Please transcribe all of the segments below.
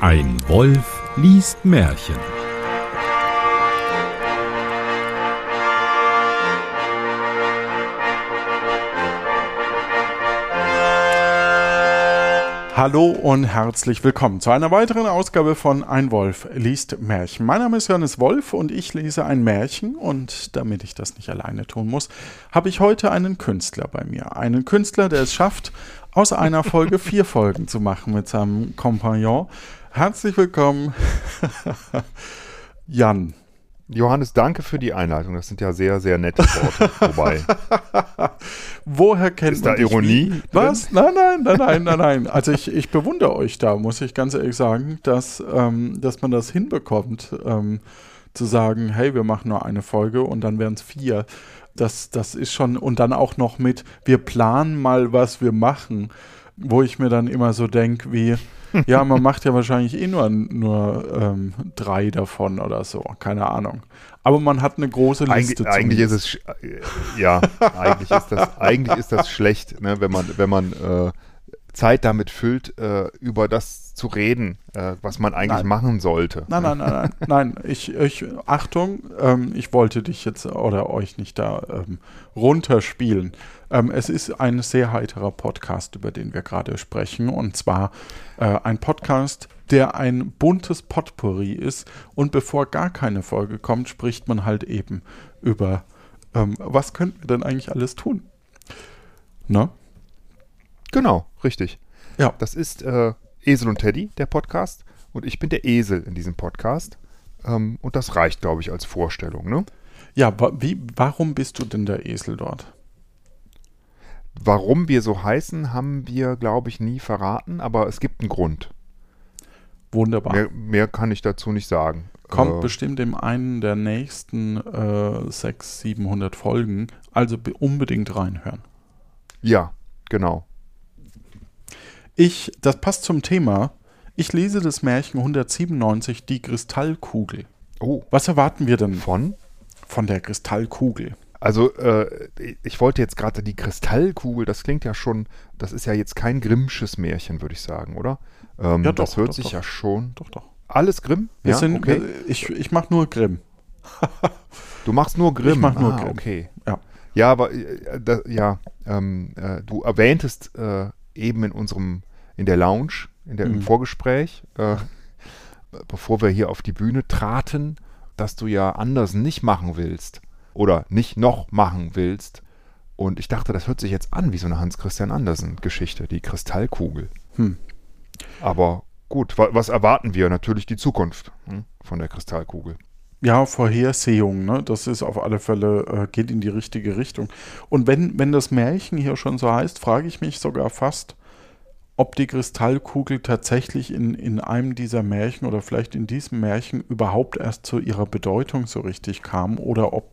Ein Wolf liest Märchen. Hallo und herzlich willkommen zu einer weiteren Ausgabe von Ein Wolf liest Märchen. Mein Name ist Johannes Wolf und ich lese ein Märchen und damit ich das nicht alleine tun muss, habe ich heute einen Künstler bei mir. Einen Künstler, der es schafft, aus einer Folge vier Folgen zu machen mit seinem Kompagnon. Herzlich willkommen, Jan. Johannes, danke für die Einleitung. Das sind ja sehr, sehr nette Worte. Wobei. Woher kennt Ist da Ironie Wie? Was? Nein, nein, nein, nein, nein, nein. Also ich, ich bewundere euch da, muss ich ganz ehrlich sagen, dass, ähm, dass man das hinbekommt, ähm, zu sagen, hey, wir machen nur eine Folge und dann wären es vier. Das, das ist schon, und dann auch noch mit, wir planen mal, was wir machen, wo ich mir dann immer so denke, wie, ja, man macht ja wahrscheinlich eh nur, nur ähm, drei davon oder so, keine Ahnung. Aber man hat eine große Liste. Eig eigentlich ist es, sch- äh, ja, eigentlich ist das, eigentlich ist das schlecht, ne, wenn man, wenn man äh, Zeit damit füllt, äh, über das zu reden, äh, was man eigentlich Nein. machen sollte. Nein, nein, nein, nein, nein. Ich, ich, Achtung, ähm, ich wollte dich jetzt oder euch nicht da ähm, runterspielen. Ähm, es ist ein sehr heiterer Podcast, über den wir gerade sprechen. Und zwar äh, ein Podcast, der ein buntes Potpourri ist. Und bevor gar keine Folge kommt, spricht man halt eben über, ähm, was könnten wir denn eigentlich alles tun? Ne? Genau, richtig. Ja. Das ist äh, Esel und Teddy, der Podcast. Und ich bin der Esel in diesem Podcast. Ähm, und das reicht, glaube ich, als Vorstellung. Ne? Ja, wa wie, warum bist du denn der Esel dort? Warum wir so heißen, haben wir, glaube ich, nie verraten, aber es gibt einen Grund. Wunderbar. Mehr, mehr kann ich dazu nicht sagen. Kommt Äh, bestimmt in einen der nächsten äh, 600, 700 Folgen. Also be- unbedingt reinhören. Ja, genau. Ich, das passt zum Thema. Ich lese das Märchen 197, die Kristallkugel. Oh, Was erwarten wir denn von? von der Kristallkugel? Also, äh, ich wollte jetzt gerade die Kristallkugel, das klingt ja schon, das ist ja jetzt kein Grimmsches Märchen, würde ich sagen, oder? Ähm, Ja, doch, das hört doch, sich doch. ja schon. Doch, doch. Alles Grimm? Wir ja, sind, okay. ich ich mache nur Grimm. Du machst nur Grimm. Ich mach nur ah, Grimm. Okay. Ja. Ja, aber äh, da, ja, ähm, äh, du erwähntest äh, eben in unserem, in der Lounge, in der, im Mhm. Vorgespräch, äh, bevor wir hier auf die Bühne traten, dass du ja anders nicht machen willst oder nicht noch machen willst. Und ich dachte, das hört sich jetzt an wie so eine Hans-Christian Andersen-Geschichte, die Kristallkugel. Hm. Aber gut, wa was erwarten wir? Natürlich die Zukunft hm, von der Kristallkugel. Ja, Vorhersehung, ne? Das ist auf alle Fälle, äh, geht in die richtige Richtung. Und wenn, wenn das Märchen hier schon so heißt, frage ich mich sogar fast, ob die Kristallkugel tatsächlich in, in einem dieser Märchen oder vielleicht in diesem Märchen überhaupt erst zu ihrer Bedeutung so richtig kam oder ob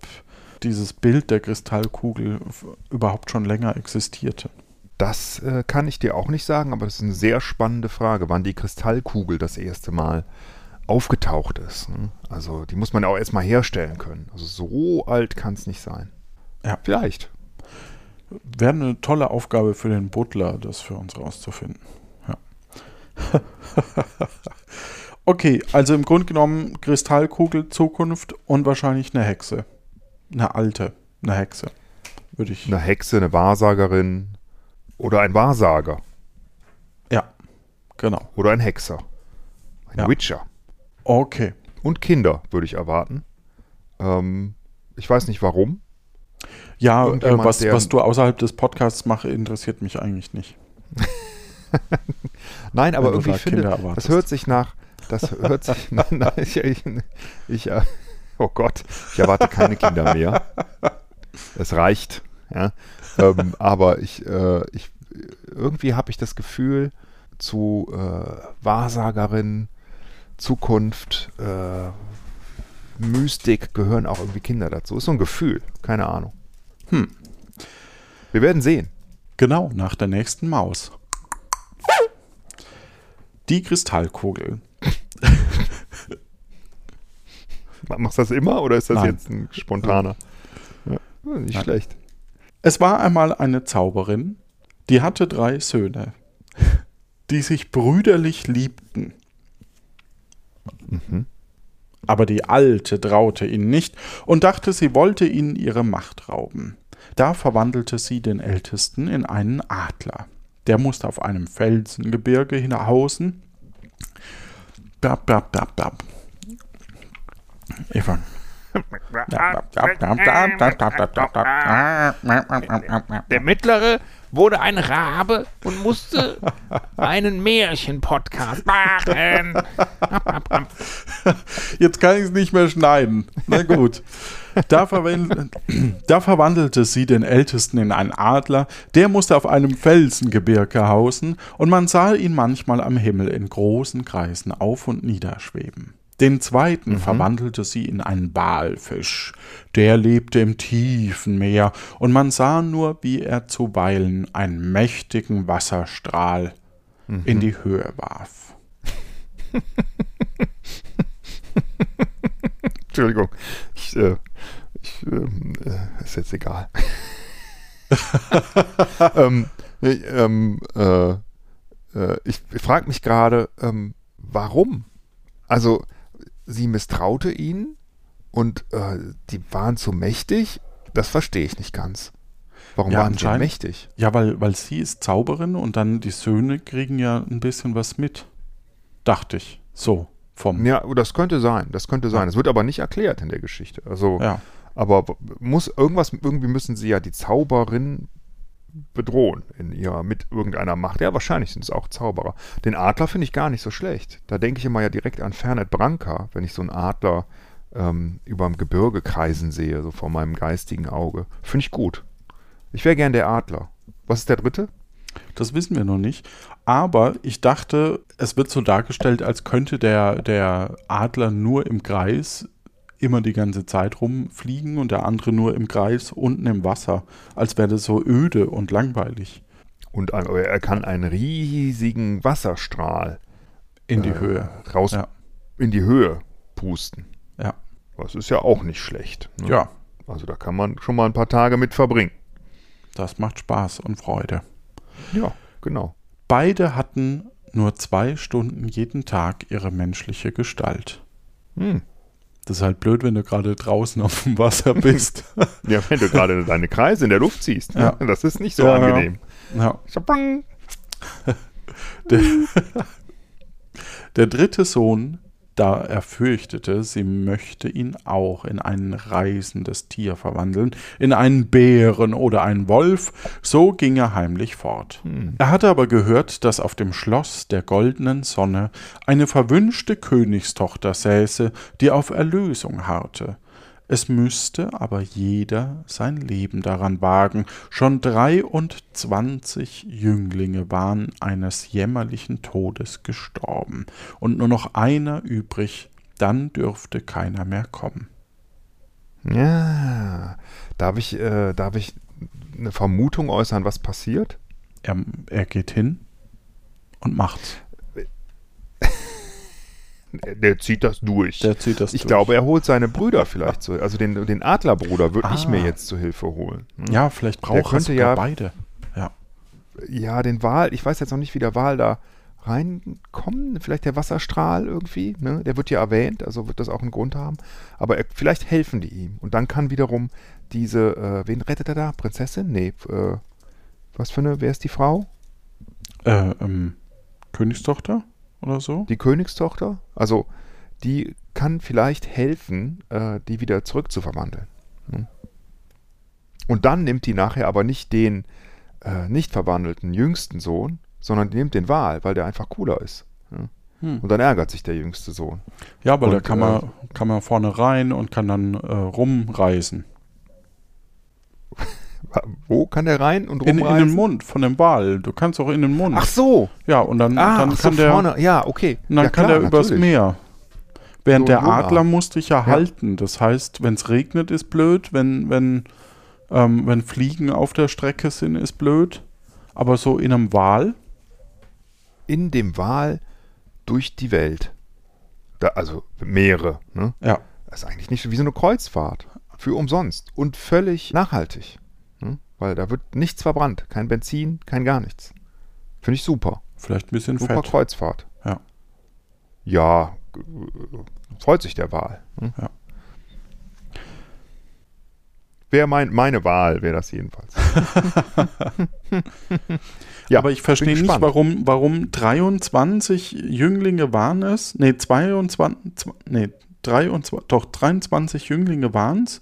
dieses Bild der Kristallkugel überhaupt schon länger existierte. Das äh, kann ich dir auch nicht sagen, aber das ist eine sehr spannende Frage, wann die Kristallkugel das erste Mal aufgetaucht ist. Ne? Also die muss man ja auch erstmal herstellen können. Also so alt kann es nicht sein. Ja. Vielleicht. Wäre eine tolle Aufgabe für den Butler, das für uns rauszufinden. Ja. okay, also im Grunde genommen Kristallkugel, Zukunft und wahrscheinlich eine Hexe. Eine alte, eine Hexe. Würde ich. Eine Hexe, eine Wahrsagerin oder ein Wahrsager Ja, genau. oder ein Hexer. Ein Ja. Witcher. Okay. Und Kinder würde ich erwarten. Ähm, ich weiß nicht warum. Ja, äh, was, was du außerhalb des Podcasts mache, interessiert mich eigentlich nicht. Nein, aber irgendwie finde, Kinder das hört sich nach, das hört sich, nein, nein, ich, ich, ich äh, oh Gott, ich erwarte keine Kinder mehr. Es reicht, ja. Ähm, aber ich, äh, ich, irgendwie habe ich das Gefühl, zu äh, Wahrsagerin, Zukunft, äh, Mystik gehören auch irgendwie Kinder dazu. Ist so ein Gefühl, keine Ahnung. Hm. Wir werden sehen. Genau, nach der nächsten Maus. Die Kristallkugel. Machst du das immer oder ist das Nein. jetzt ein spontaner? Ja. Nicht Nein. schlecht. Es war einmal eine Zauberin, Die hatte drei Söhne, die sich brüderlich liebten. Aber die Alte traute ihnen nicht und dachte, sie wollte ihnen ihre Macht rauben. Da verwandelte sie den Ältesten in einen Adler. Der musste auf einem Felsengebirge hinhausen. Bab, bab, bab, bab. Eva. Der mittlere wurde ein Rabe und musste einen Märchen-Podcast machen. Jetzt kann ich es nicht mehr schneiden. Na gut. Da, da verwandelte sie den Ältesten in einen Adler, der musste auf einem Felsengebirge hausen, und man sah ihn manchmal am Himmel in großen Kreisen auf und niederschweben. Den zweiten verwandelte sie in einen Walfisch, der lebte im tiefen Meer, und man sah nur, wie er zuweilen einen mächtigen Wasserstrahl in die Höhe warf. Entschuldigung. Ich, äh, ich, äh, ist jetzt egal. ähm, nee, ähm, äh, äh, ich ich frage mich gerade, ähm, warum? Also, sie misstraute ihnen und äh, die waren zu mächtig? Das verstehe ich nicht ganz. Warum Ja, waren sie mächtig? Ja, weil, weil sie ist Zauberin und dann die Söhne kriegen ja ein bisschen was mit. Dachte ich. So, vom. Ja, das könnte sein, das könnte sein. Es wird aber nicht erklärt in der Geschichte. Also, Ja. aber muss irgendwas, irgendwie müssen sie ja die Zauberin bedrohen in ihrer, mit irgendeiner Macht. Ja, wahrscheinlich sind es auch Zauberer. Den Adler finde ich gar nicht so schlecht. Da denke ich immer ja direkt an Fernet Branca, wenn ich so einen Adler ähm, über dem Gebirge kreisen sehe, so vor meinem geistigen Auge. Finde ich gut. Ich wäre gern der Adler. Was ist der dritte? Das wissen wir noch nicht. Aber ich dachte, es wird so dargestellt, als könnte der, der Adler nur im Kreis immer die ganze Zeit rumfliegen und der andere nur im Kreis unten im Wasser. Als wäre das so öde und langweilig Und er kann einen riesigen Wasserstrahl in die äh, Höhe. raus Ja. in die Höhe pusten. Ja. Das ist ja auch nicht schlecht. ne? ja, Also da kann man schon mal ein paar Tage mit verbringen. das macht Spaß und Freude. Ja, genau. Beide hatten nur zwei Stunden jeden Tag ihre menschliche Gestalt. Hm. Das ist halt blöd, wenn du gerade draußen auf dem Wasser bist. Ja, wenn du gerade deine Kreise in der Luft ziehst. Ja. Ne? Das ist nicht so Ja, ja. angenehm. ja. Der, der dritte Sohn, da er fürchtete, sie möchte ihn auch in ein reisendes Tier verwandeln, in einen Bären oder einen Wolf, so ging er heimlich fort. Er hatte aber gehört, dass auf dem Schloss der goldenen Sonne eine verwünschte Königstochter säße, die auf Erlösung harrte. Es müsste aber jeder sein Leben daran wagen. Schon dreiundzwanzig Jünglinge waren eines jämmerlichen Todes gestorben, und nur noch einer übrig, dann dürfte keiner mehr kommen. Ja. Darf ich, äh, darf ich eine Vermutung äußern, was passiert? Er, er geht hin und macht's. Der, zieht das durch. Der zieht das ich durch. glaube, er holt seine Brüder vielleicht zu. Also den, den Adlerbruder würde ich Ah. mir jetzt zu Hilfe holen. Hm? Ja, vielleicht braucht er ja- beide. Ja. ja, den Wal, ich weiß jetzt noch nicht, wie der Wal da reinkommt. Vielleicht der Wasserstrahl irgendwie, ne? Der wird ja erwähnt, also wird das auch einen Grund haben. Aber er, vielleicht helfen die ihm. Und dann kann wiederum diese, äh, wen rettet er da? Prinzessin? Nee, äh, was für eine, wer ist die Frau? Äh, ähm, Königstochter oder so? Die Königstochter? Also, die kann vielleicht helfen, äh, die wieder zurückzuverwandeln. Hm? Und dann nimmt die nachher aber nicht den äh, nicht verwandelten jüngsten Sohn, sondern die nimmt den Wal, weil der einfach cooler ist. Ja? Hm. Und dann ärgert sich der jüngste Sohn. Ja, weil da kann äh, man, kann man vorne rein und kann dann äh, rumreisen. Wo kann der rein und In, in rumreisen? den Mund von dem Wal. Du kannst auch in den Mund. Ach so. Ja, und dann, Ah, dann kann so, der, vorne. Ja, okay. und dann ja, kann klar, der übers natürlich. Meer. Während So der. Adler musste ich ja, halten. Das heißt, wenn es regnet, ist blöd. Wenn, wenn, ähm, wenn Fliegen auf der Strecke sind, ist blöd. Aber so in einem Wal, In dem Wal durch die Welt. Da, also Meere. Ne? ja. Das ist eigentlich nicht so wie so eine Kreuzfahrt. Für umsonst. Und völlig nachhaltig. Weil da wird nichts verbrannt. Kein Benzin, kein gar nichts. Finde ich super. Vielleicht ein bisschen Super Fett. Kreuzfahrt. Ja. Ja, freut sich der Wahl. Hm? Ja. Wäre mein, meine Wahl, wäre das jedenfalls. ja, Aber ich verstehe nicht, warum, warum 23 Jünglinge waren es. Nee, 22, zw- nee, 23, doch 23 Jünglinge waren es.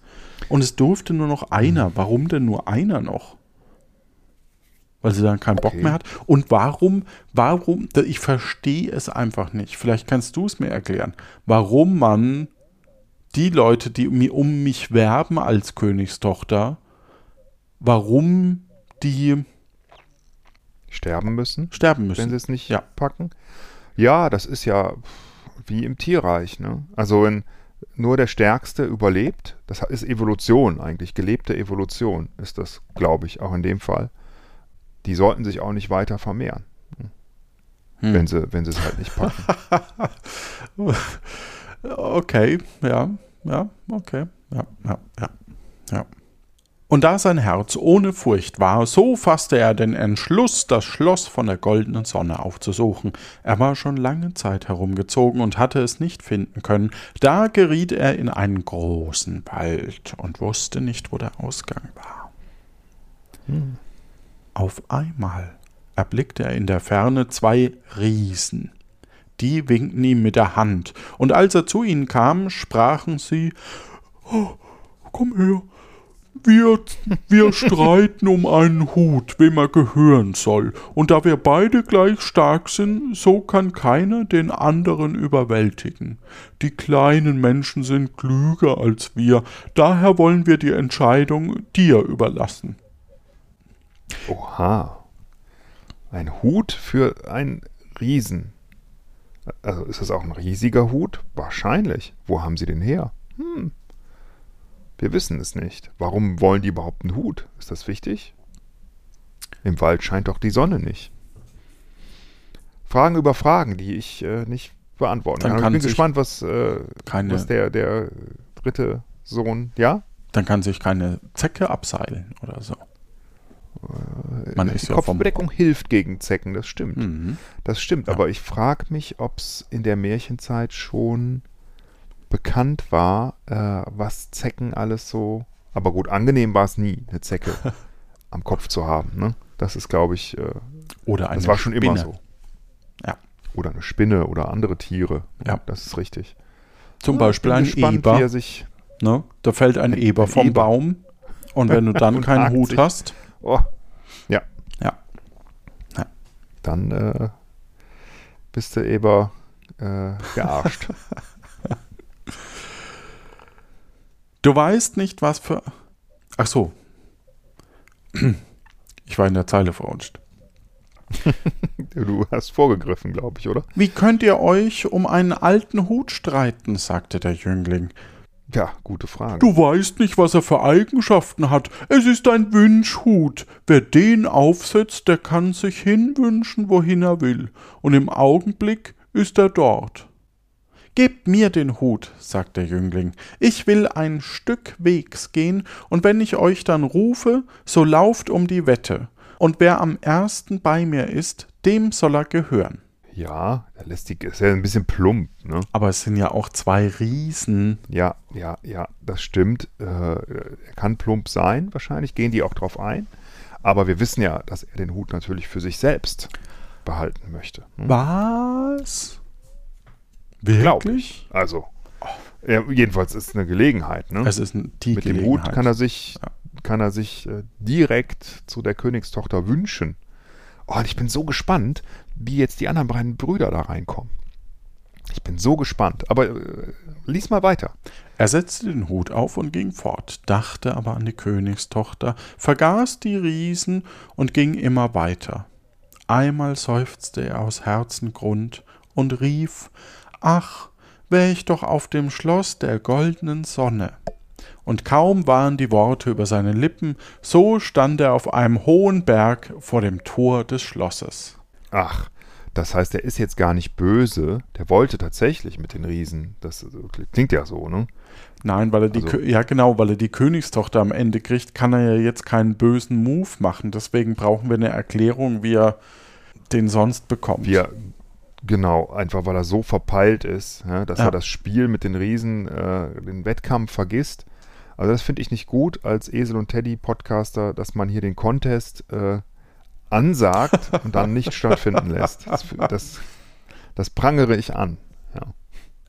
Und es durfte nur noch einer. Hm. Warum denn nur einer noch? Weil sie dann keinen Bock Okay. mehr hat. Und warum, warum, ich verstehe es einfach nicht. Vielleicht kannst du es mir erklären. Warum man die Leute, die um, mi- mich werben als Königstochter, warum die sterben müssen, sterben wenn müssen. sie es nicht Ja. packen. Ja, das ist ja wie im Tierreich. Ne? Also wenn nur der Stärkste überlebt, das ist Evolution eigentlich, gelebte Evolution ist das, glaube ich, auch in dem Fall. Die sollten sich auch nicht weiter vermehren, Hm. wenn sie wenn sie es halt nicht packen. Okay, ja, ja, okay, ja, ja, ja, ja. Und da sein Herz ohne Furcht war, so fasste er den Entschluss, das Schloss von der goldenen Sonne aufzusuchen. Er war schon lange Zeit herumgezogen und hatte es nicht finden können. Da geriet er in einen großen Wald und wusste nicht, wo der Ausgang war. Auf einmal erblickte er in der Ferne zwei Riesen. Die winkten ihm mit der Hand, und als er zu ihnen kam, sprachen sie "Oh, Komm her, wir, wir streiten um einen Hut, wem er gehören soll, und da wir beide gleich stark sind, so kann keiner den anderen überwältigen. Die kleinen Menschen sind klüger als wir, daher wollen wir die Entscheidung dir überlassen. Oha. Ein Hut für einen Riesen. Also ist das auch ein riesiger Hut? Wahrscheinlich. Wo haben sie den her? Hm. Wir wissen es nicht. Warum wollen die überhaupt einen Hut? Ist das wichtig? Im Wald scheint doch die Sonne nicht. Fragen über Fragen, die ich äh, nicht beantworten kann. Kann ich bin gespannt, was, äh, was der, der dritte Sohn, ja? dann kann sich keine Zecke abseilen oder so. Man ist ja vom Kopfbedeckung hilft gegen Zecken, das stimmt. Mhm. Das stimmt, Ja. aber ich frage mich, ob es in der Märchenzeit schon bekannt war, äh, was Zecken alles so. Aber gut, angenehm war es nie, eine Zecke am Kopf zu haben. Ne? Das ist, glaube ich, äh, Oder eine das war schon immer Spinne. so. Ja. Oder eine Spinne oder andere Tiere. Ja. Das ist richtig. Zum Ja, Beispiel ein gespannt, Eber. Wie er sich, Ne? Da fällt ein Eber vom Eber. Baum. Und wenn du dann keinen Hut sich. hast, oh, ja, ja. dann äh, bist du Eber äh, gearscht. Du weißt nicht, was für. Ach so. Ich war in der Zeile verrutscht. du hast vorgegriffen, glaube ich, oder? Wie könnt ihr euch um einen alten Hut streiten? sagte der Jüngling. Ja, gute Frage. Du weißt nicht, was er für Eigenschaften hat. Es ist ein Wünschhut. Wer den aufsetzt, der kann sich hinwünschen, wohin er will. Und im Augenblick ist er dort. Gebt mir den Hut, sagt der Jüngling. Ich will ein Stück Wegs gehen, und wenn ich euch dann rufe, so lauft um die Wette. Und wer am ersten bei mir ist, dem soll er gehören. Ja, der lässt die, ist ja ein bisschen plump, ne? Aber es sind ja auch zwei Riesen. Ja, ja, ja, das stimmt. Äh, er kann plump sein, wahrscheinlich, gehen die auch drauf ein. Aber wir wissen ja, dass er den Hut natürlich für sich selbst behalten möchte. ne? Was? Glaub Wirklich? Also, ja, jedenfalls ist es eine Gelegenheit, ne? Es ist ein- die Mit dem. Hut kann er sich, Ja. kann er sich äh, direkt zu der Königstochter wünschen. Oh, und ich bin so gespannt, wie jetzt die anderen beiden Brüder da reinkommen. Ich bin so gespannt. Aber äh, lies mal weiter. Er setzte den Hut auf und ging fort, dachte aber an die Königstochter, vergaß die Riesen und ging immer weiter. Einmal seufzte er aus Herzengrund und rief Ach, wär ich doch auf dem Schloss der goldenen Sonne. Und kaum waren die Worte über seine Lippen, so stand er auf einem hohen Berg vor dem Tor des Schlosses. Ach, Das heißt, er ist jetzt gar nicht böse. Der wollte tatsächlich mit den Riesen. Das klingt ja so, ne? Nein, weil er die, Also- ja genau, weil er die Königstochter am Ende kriegt, kann er ja jetzt keinen bösen Move machen. Deswegen brauchen wir eine Erklärung, wie er den sonst bekommt. Wie er, genau, einfach weil er so verpeilt ist, ja, dass Ja. er das Spiel mit den Riesen, äh, den Wettkampf vergisst. Also das finde ich nicht gut als Esel und Teddy Podcaster, dass man hier den Contest äh, ansagt und dann nicht stattfinden lässt. Das, das, das prangere ich an. Ja.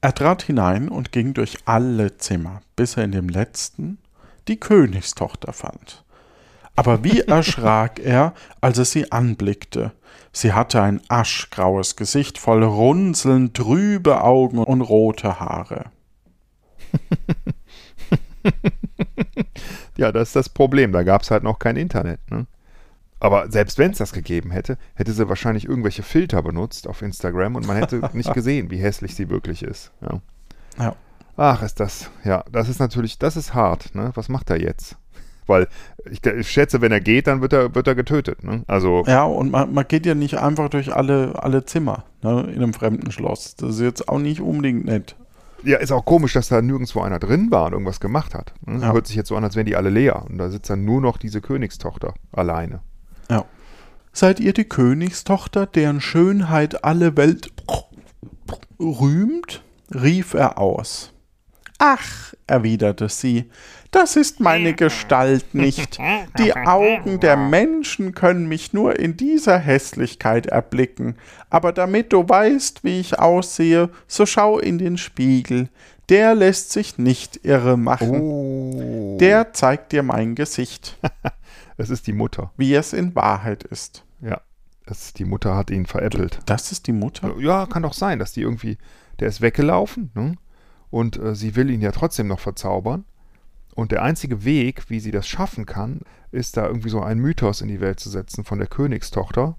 Er trat hinein und ging durch alle Zimmer, bis er in dem letzten die Königstochter fand. Aber wie erschrak er, als er sie anblickte. Sie hatte ein aschgraues Gesicht voll Runzeln, trübe Augen und rote Haare. Ja, das ist das Problem. Da gab es halt noch kein Internet. Ne? Aber selbst wenn es das gegeben hätte, hätte sie wahrscheinlich irgendwelche Filter benutzt auf Instagram und man hätte nicht gesehen, wie hässlich sie wirklich ist. Ja. Ja. Ach, ist das, ja, das ist natürlich, das ist hart. Ne? Was macht er jetzt? Weil ich, ich schätze, wenn er geht, dann wird er, wird er getötet. Ne? Also, Ja, und man, man geht ja nicht einfach durch alle, alle Zimmer ne, in einem fremden Schloss. Das ist jetzt auch nicht unbedingt nett. ja, ist auch komisch, dass da nirgendwo einer drin war und irgendwas gemacht hat. Ne? Ja. Hört sich jetzt so an, als wären die alle leer. Und da sitzt dann nur noch diese Königstochter alleine. Ja. Seid ihr die Königstochter, deren Schönheit alle Welt rühmt? rief er aus. Ach, erwiderte sie, das ist meine Gestalt nicht. Die Augen der Menschen können mich nur in dieser Hässlichkeit erblicken. Aber damit du weißt, wie ich aussehe, so schau in den Spiegel. Der lässt sich nicht irre machen. Oh. Der zeigt dir mein Gesicht, Es ist die Mutter. wie es in Wahrheit ist. Ja. Das, die Mutter hat ihn veräppelt. Das ist die Mutter? Ja, kann doch sein, dass die irgendwie, der ist weggelaufen, ne? Und äh, sie will ihn ja trotzdem noch verzaubern. Und der einzige Weg, wie sie das schaffen kann, ist da irgendwie so ein Mythos in die Welt zu setzen von der Königstochter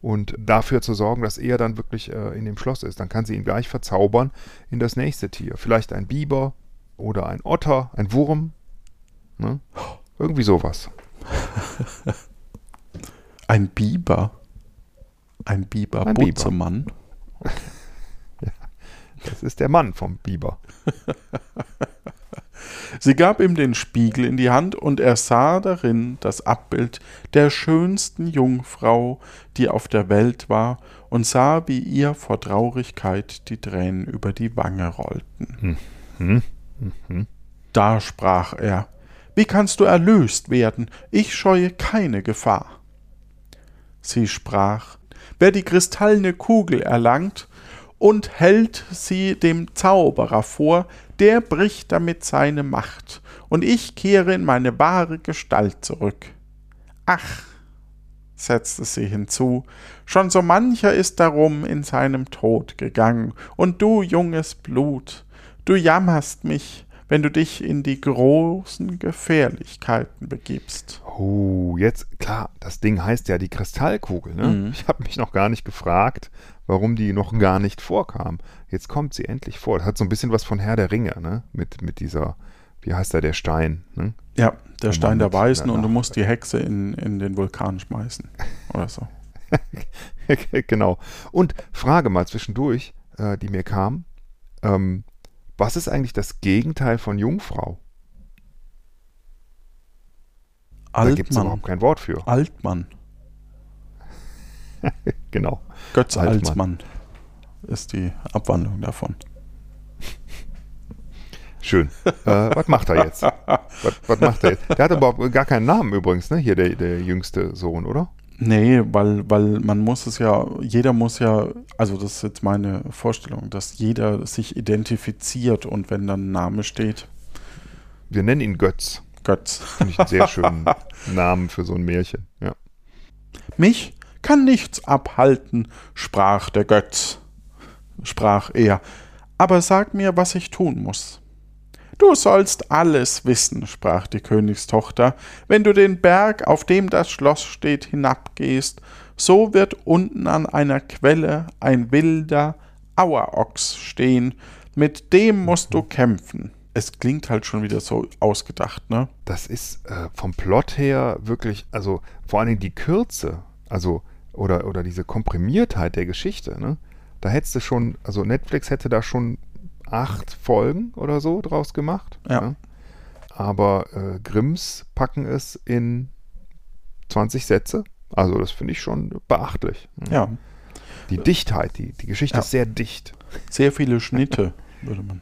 und dafür zu sorgen, dass er dann wirklich äh, in dem Schloss ist. Dann kann sie ihn gleich verzaubern in das nächste Tier. Vielleicht ein Biber oder ein Otter, ein Wurm. Ne? Irgendwie sowas. Ein Biber. Ein Biber. Ein Biber. Butzemann. Das ist der Mann vom Biber. Sie gab ihm den Spiegel in die Hand und er sah darin das Abbild der schönsten Jungfrau, die auf der Welt war, und sah, wie ihr vor Traurigkeit die Tränen über die Wange rollten. Hm? Da sprach er, Wie kannst du erlöst werden? Ich scheue keine Gefahr. Sie sprach, Wer die kristallene Kugel erlangt und hält sie dem Zauberer vor, der bricht damit seine Macht, und ich kehre in meine wahre Gestalt zurück. Ach, setzte sie hinzu, schon so mancher ist darum in seinem Tod gegangen, und du, junges Blut, du jammerst mich, wenn du dich in die großen Gefährlichkeiten begibst. Oh, jetzt, klar, das Ding heißt ja die Kristallkugel. Ne? Mhm. Ich habe mich noch gar nicht gefragt, warum die noch gar nicht vorkam. Jetzt kommt sie endlich vor. Das hat so ein bisschen was von Herr der Ringe, ne? Mit, mit dieser, wie heißt da der Stein? Ne? Ja, der Oh Stein der Weisen und du musst die Hexe in, in den Vulkan schmeißen. Oder so. genau. Und Frage mal zwischendurch, äh, die mir kam. Ähm, was ist eigentlich das Gegenteil von Jungfrau? Da gibt es Altmann. überhaupt kein Wort für. Altmann. Genau. Götz Altmann. Altmann ist die Abwandlung davon. Schön. äh, was macht er jetzt? Was, was macht er jetzt? Der hat überhaupt gar keinen Namen übrigens, ne? Hier der, der jüngste Sohn, oder? Nee, weil, weil man muss es ja, jeder muss ja, also das ist jetzt meine Vorstellung, dass jeder sich identifiziert und wenn dann ein Name steht, Wir nennen ihn Götz. Götz. Finde ich einen sehr schönen Namen für so ein Märchen. Ja. Mich kann nichts abhalten, sprach der Götz, sprach er, aber sag mir, was ich tun muss. Du sollst alles wissen, sprach die Königstochter, wenn du den Berg, auf dem das Schloss steht, hinabgehst, so wird unten an einer Quelle ein wilder Auerochs stehen, mit dem musst du kämpfen. Es klingt halt schon wieder so ausgedacht, ne? Das ist äh, vom Plot her wirklich, also vor allen Dingen die Kürze. Also oder, oder diese Komprimiertheit der Geschichte, ne? Da hättest du schon, also Netflix hätte da schon acht Folgen oder so draus gemacht. Ja. ne? Aber äh, Grimms packen es in 20 Sätze. Also das finde ich schon beachtlich. ne? Ja, Die Dichtheit, die, die Geschichte Ja. ist sehr dicht. sehr viele Schnitte, würde man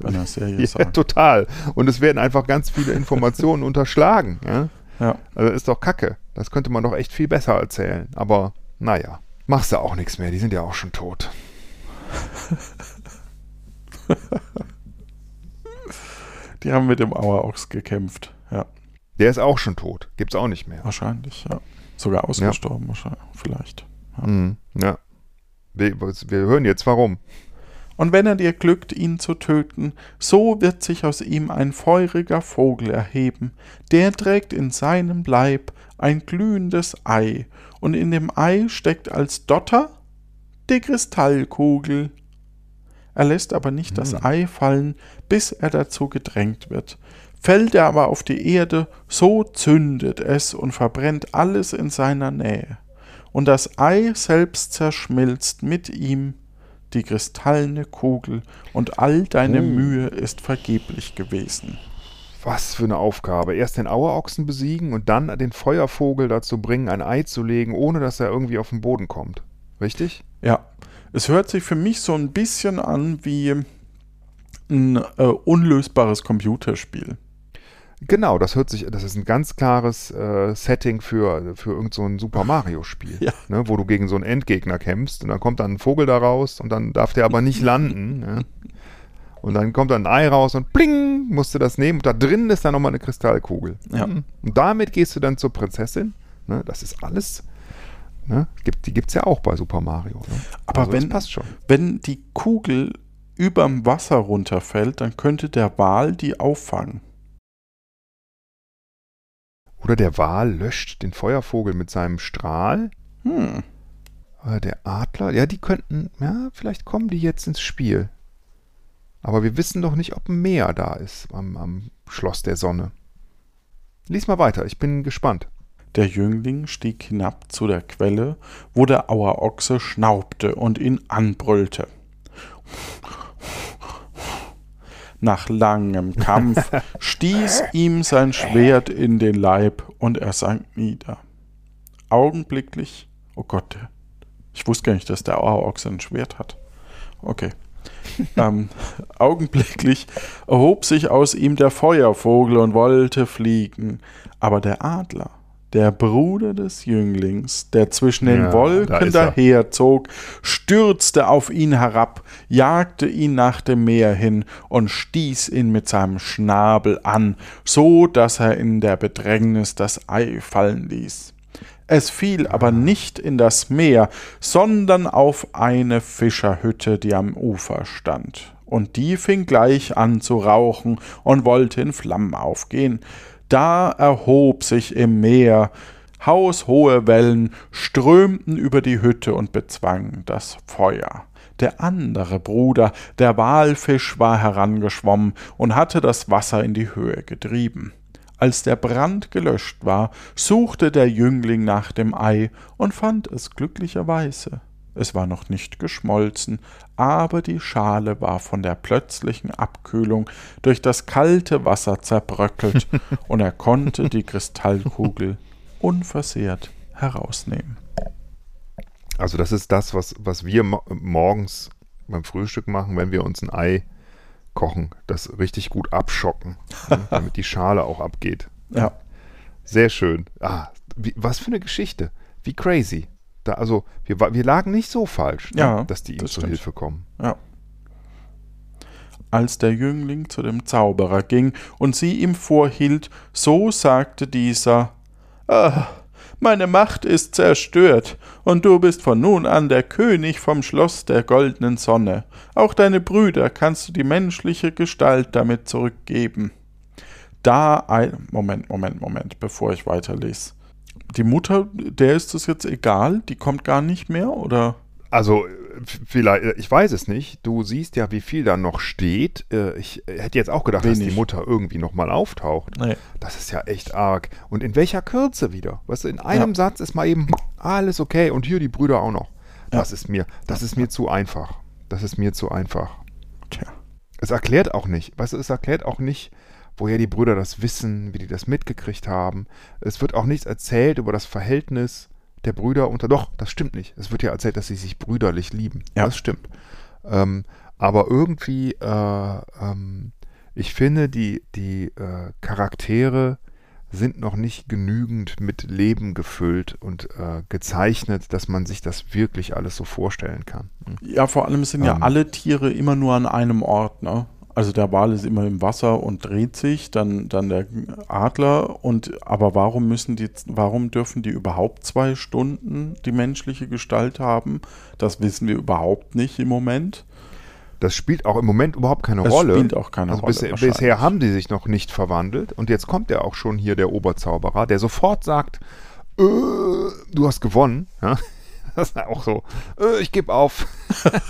bei einer Serie Ja, sagen. total. Und es werden einfach ganz viele Informationen unterschlagen. Ja? Ja. Also ist doch Kacke. Das könnte man doch echt viel besser erzählen. Aber naja, machst du auch nichts mehr. Die sind ja auch schon tot. Die haben mit dem Auerochs gekämpft. Ja, Der ist auch schon tot. Gibt's auch nicht mehr. wahrscheinlich, ja. Sogar ausgestorben, wahrscheinlich, vielleicht. Mhm. Ja. Wir, wir hören jetzt warum. Und wenn er dir glückt, ihn zu töten, so wird sich aus ihm ein feuriger Vogel erheben, der trägt in seinem Leib ein glühendes Ei, und in dem Ei steckt als Dotter die Kristallkugel. Er lässt aber nicht das Ei fallen, bis er dazu gedrängt wird. Fällt er aber auf die Erde, so zündet es und verbrennt alles in seiner Nähe. Und das Ei selbst zerschmilzt mit ihm, die kristallene Kugel, und all deine Oh. Mühe ist vergeblich gewesen. Was für eine Aufgabe. Erst den Auerochsen besiegen und dann den Feuervogel dazu bringen, ein Ei zu legen, ohne dass er irgendwie auf den Boden kommt. Richtig? Ja, es hört sich für mich so ein bisschen an wie ein äh, unlösbares Computerspiel. Genau, das hört sich, das ist ein ganz klares äh, Setting für, für irgend so ein Super Mario-Spiel, Ja. ne, wo du gegen so einen Endgegner kämpfst und dann kommt dann ein Vogel da raus und dann darf der aber nicht landen. Ne? Und dann kommt dann ein Ei raus und bling, musst du das nehmen und da drin ist dann nochmal eine Kristallkugel. Ja. Und damit gehst du dann zur Prinzessin. Ne? Das ist alles, ne? Gibt, die gibt es ja auch bei Super Mario. Ne? Aber also wenn- das passt schon. Wenn die Kugel überm Wasser runterfällt, dann könnte der Wal die auffangen. Oder der Wal löscht den Feuervogel mit seinem Strahl. Hm. Äh, Der Adler, ja, die könnten, ja, vielleicht kommen die jetzt ins Spiel. Aber wir wissen doch nicht, ob ein Meer da ist am, am Schloss der Sonne. Lies mal weiter, ich bin gespannt. Der Jüngling stieg hinab zu der Quelle, wo der Auerochse schnaubte und ihn anbrüllte. Nach langem Kampf stieß ihm sein Schwert in den Leib und er sank nieder. Augenblicklich, oh Gott, ich wusste gar nicht, dass der Auerochse ein Schwert hat. Okay. ähm, augenblicklich erhob sich aus ihm der Feuervogel und wollte fliegen, aber der Adler, der Bruder des Jünglings, der zwischen den Ja, da Wolken er. daherzog, stürzte auf ihn herab, jagte ihn nach dem Meer hin und stieß ihn mit seinem Schnabel an, so dass er in der Bedrängnis das Ei fallen ließ. Es fiel aber nicht in das Meer, sondern auf eine Fischerhütte, die am Ufer stand. Und die fing gleich an zu rauchen und wollte in Flammen aufgehen. Da erhob sich im Meer haushohe Wellen, strömten über die Hütte und bezwangen das Feuer. Der andere Bruder, der Walfisch, war herangeschwommen und hatte das Wasser in die Höhe getrieben. Als der Brand gelöscht war, suchte der Jüngling nach dem Ei und fand es glücklicherweise. Es war noch nicht geschmolzen, aber die Schale war von der plötzlichen Abkühlung durch das kalte Wasser zerbröckelt und er konnte die Kristallkugel unversehrt herausnehmen. Also das ist das, was, was wir mo morgens beim Frühstück machen, wenn wir uns ein Ei kochen, das richtig gut abschocken, ne, damit die Schale auch abgeht. Ja, Sehr schön. Ah, wie, was für eine Geschichte. Wie crazy. Da, also wir, wir lagen nicht so falsch, ne, Ja, dass die ihm das zur stimmt. Hilfe kommen. ja. Als der Jüngling zu dem Zauberer ging und sie ihm vorhielt, so sagte dieser Ah, meine Macht ist zerstört, und du bist von nun an der König vom Schloss der goldenen Sonne. Auch deine Brüder kannst du die menschliche Gestalt damit zurückgeben. Da ein Moment, Moment, Moment, bevor ich weiterlese. Die Mutter, der ist es jetzt egal, die kommt gar nicht mehr, oder? Also, f- vielleicht, äh, ich weiß es nicht. Du siehst ja, wie viel da noch steht. Äh, Ich äh, hätte jetzt auch gedacht, dass Wenig. die Mutter irgendwie nochmal auftaucht. Nee. Das ist ja echt arg. Und in welcher Kürze wieder? Weißt du, in einem Ja. Satz ist mal eben Alles okay. Und hier die Brüder auch noch. Das ist mir, das ist mir zu einfach. Das ist mir zu einfach. Tja. Es erklärt auch nicht, weißt du, es erklärt auch nicht, woher die Brüder das wissen, wie die das mitgekriegt haben. Es wird auch nichts erzählt über das Verhältnis der Brüder unter. Doch, das stimmt nicht. Es wird ja erzählt, dass sie sich brüderlich lieben. Ja. Das stimmt. Ähm, aber irgendwie, äh, ähm, ich finde, die, die äh, Charaktere sind noch nicht genügend mit Leben gefüllt und äh, gezeichnet, dass man sich das wirklich alles so vorstellen kann. Hm. Ja, vor allem sind ja Ähm. alle Tiere immer nur an einem Ort, ne? Also der Wal ist immer im Wasser und dreht sich, dann, dann der Adler und aber warum müssen die, warum dürfen die überhaupt zwei Stunden die menschliche Gestalt haben? Das wissen wir überhaupt nicht im Moment. Das spielt auch im Moment überhaupt keine Es Rolle. spielt auch keine also Rolle. Bisher, bisher haben die sich noch nicht verwandelt und jetzt kommt ja auch schon hier der Oberzauberer, der sofort sagt, äh, du hast gewonnen. Ja? Das ist auch so, äh, ich gebe auf.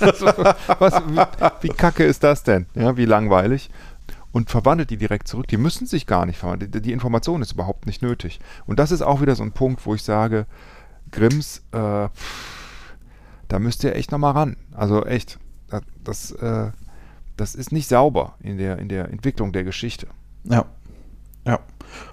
Was, wie, wie kacke ist das denn? Ja, wie langweilig. Und verwandelt die direkt zurück. Die müssen sich gar nicht verwandeln. Die, die Information ist überhaupt nicht nötig. Und das ist auch wieder so ein Punkt, wo ich sage, Grimms, äh, da müsst ihr echt nochmal ran. Also echt, das, das, äh, das ist nicht sauber in der, in der Entwicklung der Geschichte. Ja. Ja.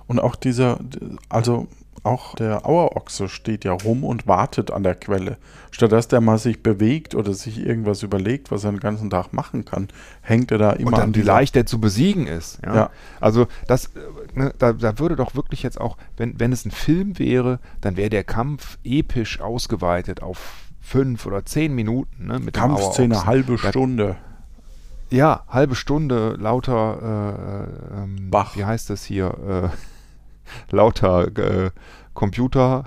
Und auch dieser, also auch der Auerochse steht ja rum und wartet an der Quelle. Statt dass der mal sich bewegt oder sich irgendwas überlegt, was er den ganzen Tag machen kann, hängt er da immer und an dann wie dieser leicht der zu besiegen ist. Ja? Ja. Also das, äh, ne, da, da würde doch wirklich jetzt auch, wenn, wenn es ein Film wäre, dann wäre der Kampf episch ausgeweitet auf fünf oder zehn Minuten. Ne, mit Kampfszene halbe Stunde. Ja, halbe Stunde lauter, äh, ähm, Bach. wie heißt das hier, äh, lauter äh, Computer,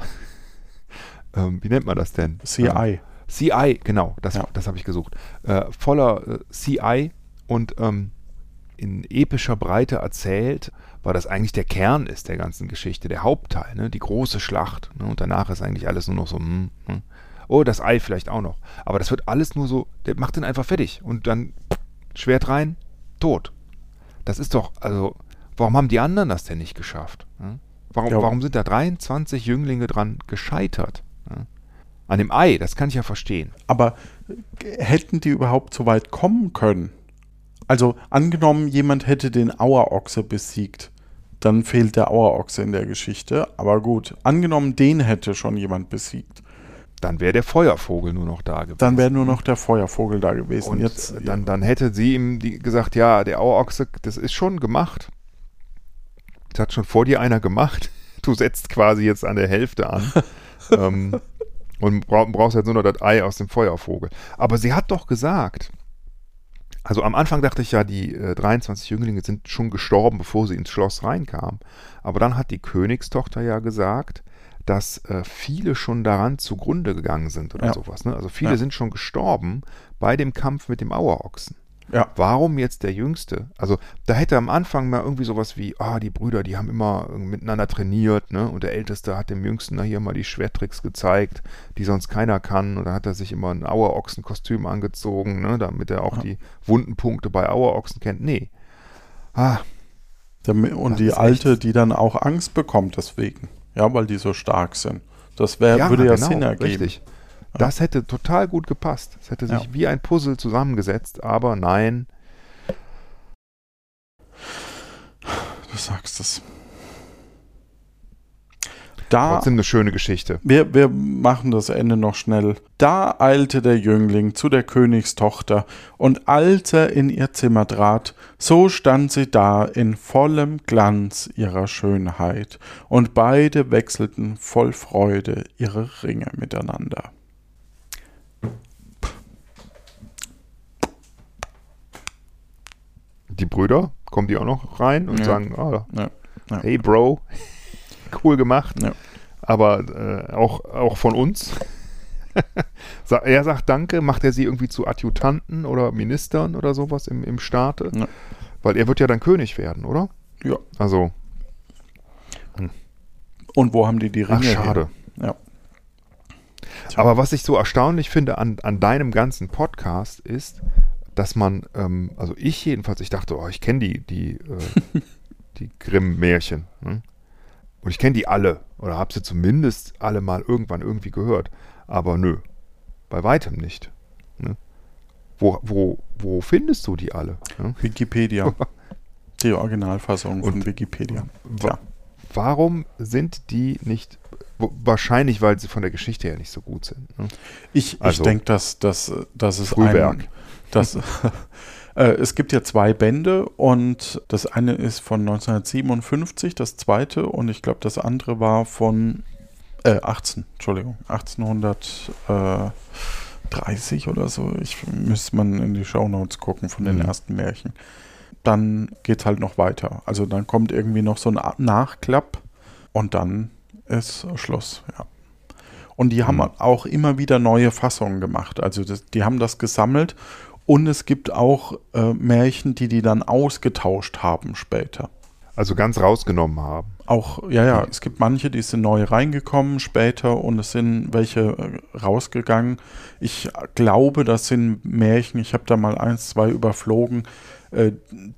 ähm, wie nennt man das denn? CI. CI, genau, das, Ja. das habe ich gesucht. Äh, voller äh, CI und ähm, in epischer Breite erzählt, weil das eigentlich der Kern ist der ganzen Geschichte, der Hauptteil, ne? die große Schlacht. Ne? Und danach ist eigentlich alles nur noch so, hm, hm. oh, das Ei vielleicht auch noch. Aber das wird alles nur so, der macht den einfach fertig und dann Schwert rein, tot. Das ist doch, also, warum haben die anderen das denn nicht geschafft? Hm? Warum, Ja. warum sind da 23 Jünglinge dran gescheitert? Hm? An dem Ei, das kann ich ja verstehen. Aber äh, hätten die überhaupt so weit kommen können? Also angenommen, jemand hätte den Auerochse besiegt, dann fehlt der Auerochse in der Geschichte. Aber gut, angenommen, den hätte schon jemand besiegt, Dann wäre der Feuervogel nur noch da gewesen. dann wäre nur noch der Feuervogel da gewesen. Und Jetzt, dann, dann hätte sie ihm die gesagt, ja, der Auerochse, das ist schon gemacht. Das hat schon vor dir einer gemacht. Du setzt quasi jetzt an der Hälfte an. ähm, und brauch, brauchst jetzt nur noch das Ei aus dem Feuervogel. Aber sie hat doch gesagt, also am Anfang dachte ich ja, die äh, 23 Jünglinge sind schon gestorben, bevor sie ins Schloss reinkamen. Aber dann hat die Königstochter ja gesagt, dass äh, viele schon daran zugrunde gegangen sind oder Ja. sowas. Ne? Also viele Ja. sind schon gestorben bei dem Kampf mit dem Auerochsen. Ja, Warum jetzt der Jüngste? Also da hätte am Anfang mal irgendwie sowas wie, ah, die Brüder, die haben immer miteinander trainiert, ne? Und der Älteste hat dem Jüngsten da hier mal die Schwerttricks gezeigt, die sonst keiner kann. Und da hat er sich immer ein Auerochsenkostüm angezogen, ne? Damit er auch Ja. die wunden Punkte bei Auerochsen kennt. Nee. Ah, Dami- und die Alte, echt- die dann auch Angst bekommt deswegen. Ja, weil die so stark sind. Das wär, würde ja Sinn ergeben. genau, Richtig. Das hätte total gut gepasst. Es hätte sich Ja. wie ein Puzzle zusammengesetzt, aber nein, Du sagst es. Da, trotzdem eine schöne Geschichte. wir, wir machen das Ende noch schnell. Da eilte der Jüngling zu der Königstochter, und als er in ihr Zimmer trat, so stand sie da in vollem Glanz ihrer Schönheit, und beide wechselten voll Freude ihre Ringe miteinander. Die Brüder, kommen die auch noch rein und Ja. sagen, ah, Ja, ja. hey Bro, cool gemacht. Aber äh, auch, auch von uns. Er sagt Danke, macht er sie irgendwie zu Adjutanten oder Ministern oder sowas im, im Staate? Weil er wird ja dann König werden, oder? Ja. Also, Und wo haben die die Ringe ach, schade. her? Ja. Aber was ich so erstaunlich finde an, an deinem ganzen Podcast ist, dass man, ähm, also ich jedenfalls, ich dachte, oh, ich kenne die, die, äh, die Grimm-Märchen. Ne? Und ich kenne die alle oder habe sie zumindest alle mal irgendwann irgendwie gehört. Aber nö, bei weitem nicht. Ne? Wo, wo, wo findest du die alle? Ne? Wikipedia. Die Originalfassung von Und- Wikipedia. Wa- Ja. Warum sind die nicht. Wahrscheinlich, weil sie von der Geschichte her nicht so gut sind. Ne? Ich, ich Also- denke, dass, dass, dass es Frühwerk. ein, dass, äh, es gibt ja zwei Bände und das eine ist von 1957, das zweite und ich glaube, das andere war von äh, 18, Entschuldigung, 1830 oder so. Ich müsste man in die Shownotes gucken von den Mhm. ersten Märchen. Dann geht halt noch weiter. Also dann kommt irgendwie noch so ein Nachklapp und dann ist Schluss, ja. Und die haben Mhm. auch immer wieder neue Fassungen gemacht. Also das, die haben das gesammelt und es gibt auch äh, Märchen, die die dann ausgetauscht haben später. Also ganz rausgenommen haben. Auch, ja, ja, es gibt manche, die sind neu reingekommen später und es sind welche äh, rausgegangen. Ich glaube, das sind Märchen, ich habe da mal eins, zwei überflogen, äh,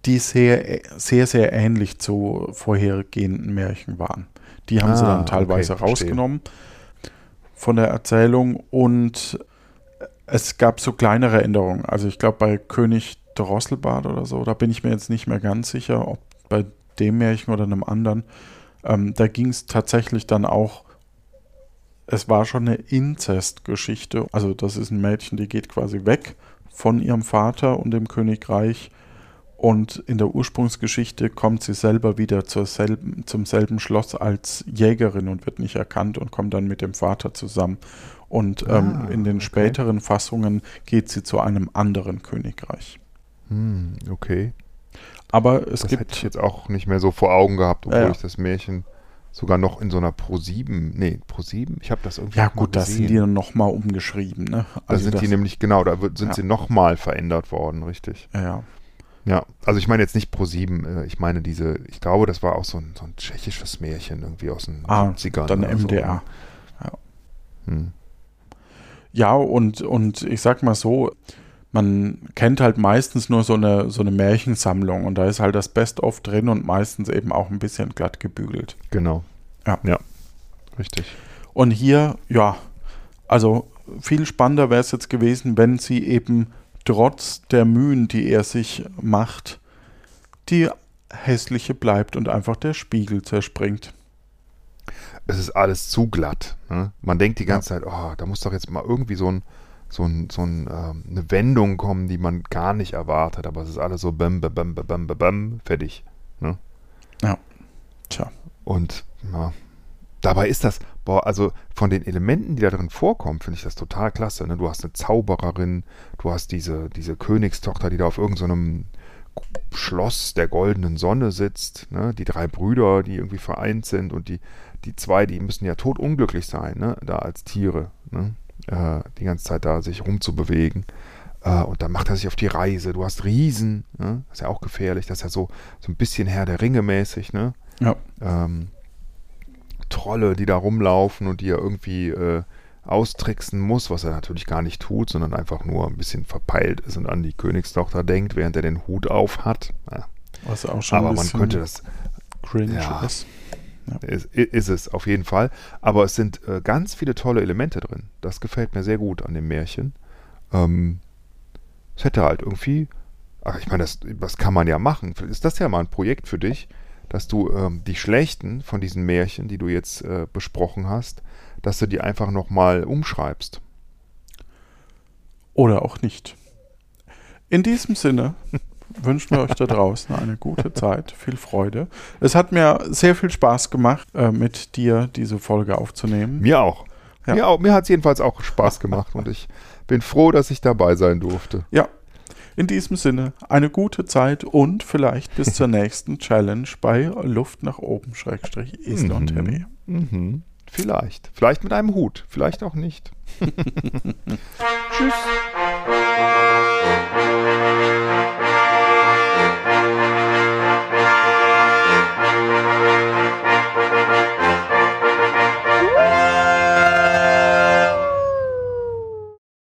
die sehr, sehr, sehr ähnlich zu vorhergehenden Märchen waren. Die haben sie Ah, dann teilweise okay, rausgenommen von der Erzählung und es gab so kleinere Änderungen. Also ich glaube bei König Drosselbart oder so, da bin ich mir jetzt nicht mehr ganz sicher, ob bei dem Märchen oder einem anderen. Ähm, da ging es tatsächlich dann auch, es war schon eine Inzestgeschichte. Also das ist ein Mädchen, die geht quasi weg von ihrem Vater und dem Königreich. Und in der Ursprungsgeschichte kommt sie selber wieder selben, zum selben Schloss als Jägerin und wird nicht erkannt und kommt dann mit dem Vater zusammen. Und ähm, Ah, in den okay. späteren Fassungen geht sie zu einem anderen Königreich. Hm, okay. Aber es das hätte gibt ich jetzt auch nicht mehr so vor Augen gehabt, obwohl Ja, ja. ich das Märchen sogar noch in so einer Pro 7, nee, Pro 7, ich habe das irgendwie Ja, gut, das sind die dann nochmal umgeschrieben. Ne? Da sind das, die nämlich, genau, da wird, sind Ja. sie nochmal verändert worden, richtig. Ja, ja. Ja, also ich meine jetzt nicht Pro 7, äh, ich meine diese, ich glaube, das war auch so ein, so ein tschechisches Märchen irgendwie aus den Ah, 70ern. dann oder so. MDR. Hm. Ja, und, und ich sag mal so, man kennt halt meistens nur so eine, so eine Märchensammlung und da ist halt das Best-of drin und meistens eben auch ein bisschen glatt gebügelt. Genau. Ja. Ja, richtig. Und hier, ja, also viel spannender wäre es jetzt gewesen, wenn sie eben trotz der Mühen, die er sich macht, die hässliche bleibt und einfach der Spiegel zerspringt. Es ist alles zu glatt. Ne? Man denkt die ganze Zeit, oh, da muss doch jetzt mal irgendwie so, ein, so, ein, so ein, ähm, eine Wendung kommen, die man gar nicht erwartet. Aber es ist alles so bam, bam, bam, bam, bam, bam, fertig. Ne? Tja, Und ja, dabei ist das, boah, also von den Elementen, die da drin vorkommen, finde ich das total klasse. Ne? Du hast eine Zaubererin, du hast diese, diese Königstochter, die da auf irgendeinem Schloss der goldenen Sonne sitzt, ne? die drei Brüder, die irgendwie vereint sind und die, die zwei, die müssen ja totunglücklich sein, ne? da als Tiere, ne? äh, die ganze Zeit da sich rumzubewegen. Äh, und dann macht er sich auf die Reise. Du hast Riesen, ne? das ist ja auch gefährlich, das ist ja so, so ein bisschen Herr der Ringe mäßig, ne? ja, ähm, Trolle, die da rumlaufen und die er irgendwie äh, austricksen muss, was er natürlich gar nicht tut, sondern einfach nur ein bisschen verpeilt ist und an die Königstochter denkt, während er den Hut auf hat. Ja, was auch schon aber ein man könnte das, cringe ja. ist. Ist, ist es auf jeden Fall. Aber es sind äh, ganz viele tolle Elemente drin. Das gefällt mir sehr gut an dem Märchen. Ähm, es hätte halt irgendwie, ach, ich meine, das, das kann man ja machen. Ist das ja mal ein Projekt für dich, dass du ähm, die schlechten von diesen Märchen, die du jetzt äh, besprochen hast, dass du die einfach nochmal umschreibst. Oder auch nicht. In diesem Sinne wünschen wir euch da draußen eine gute Zeit, viel Freude. Es hat mir sehr viel Spaß gemacht, äh, mit dir diese Folge aufzunehmen. Mir auch. Ja. Mir, auch, mir hat es jedenfalls auch Spaß gemacht und ich bin froh, dass ich dabei sein durfte. Ja. In diesem Sinne, eine gute Zeit und vielleicht bis zur nächsten Challenge bei Luft nach oben, Schrägstrich, Esel und Mhm. Henry. Mhm. Vielleicht. Vielleicht mit einem Hut. Vielleicht auch nicht. Tschüss.